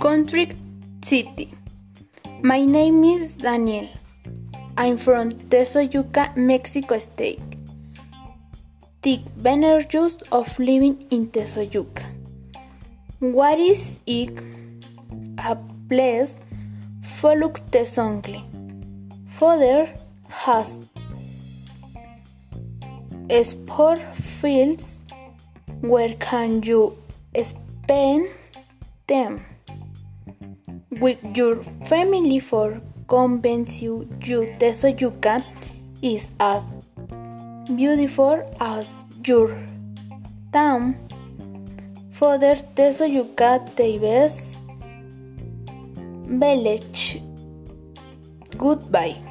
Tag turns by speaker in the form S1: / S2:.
S1: Country City. My name is Daniel. I'm from Tezoyuca, Mexico State. The advantages of living in Tezoyuca. What is it? A place of tezontli. Further has sport fields where can you spend them with your family for convince you you Tezoyuca is as beautiful as your town. Further Tezoyuca Davis Village. Goodbye.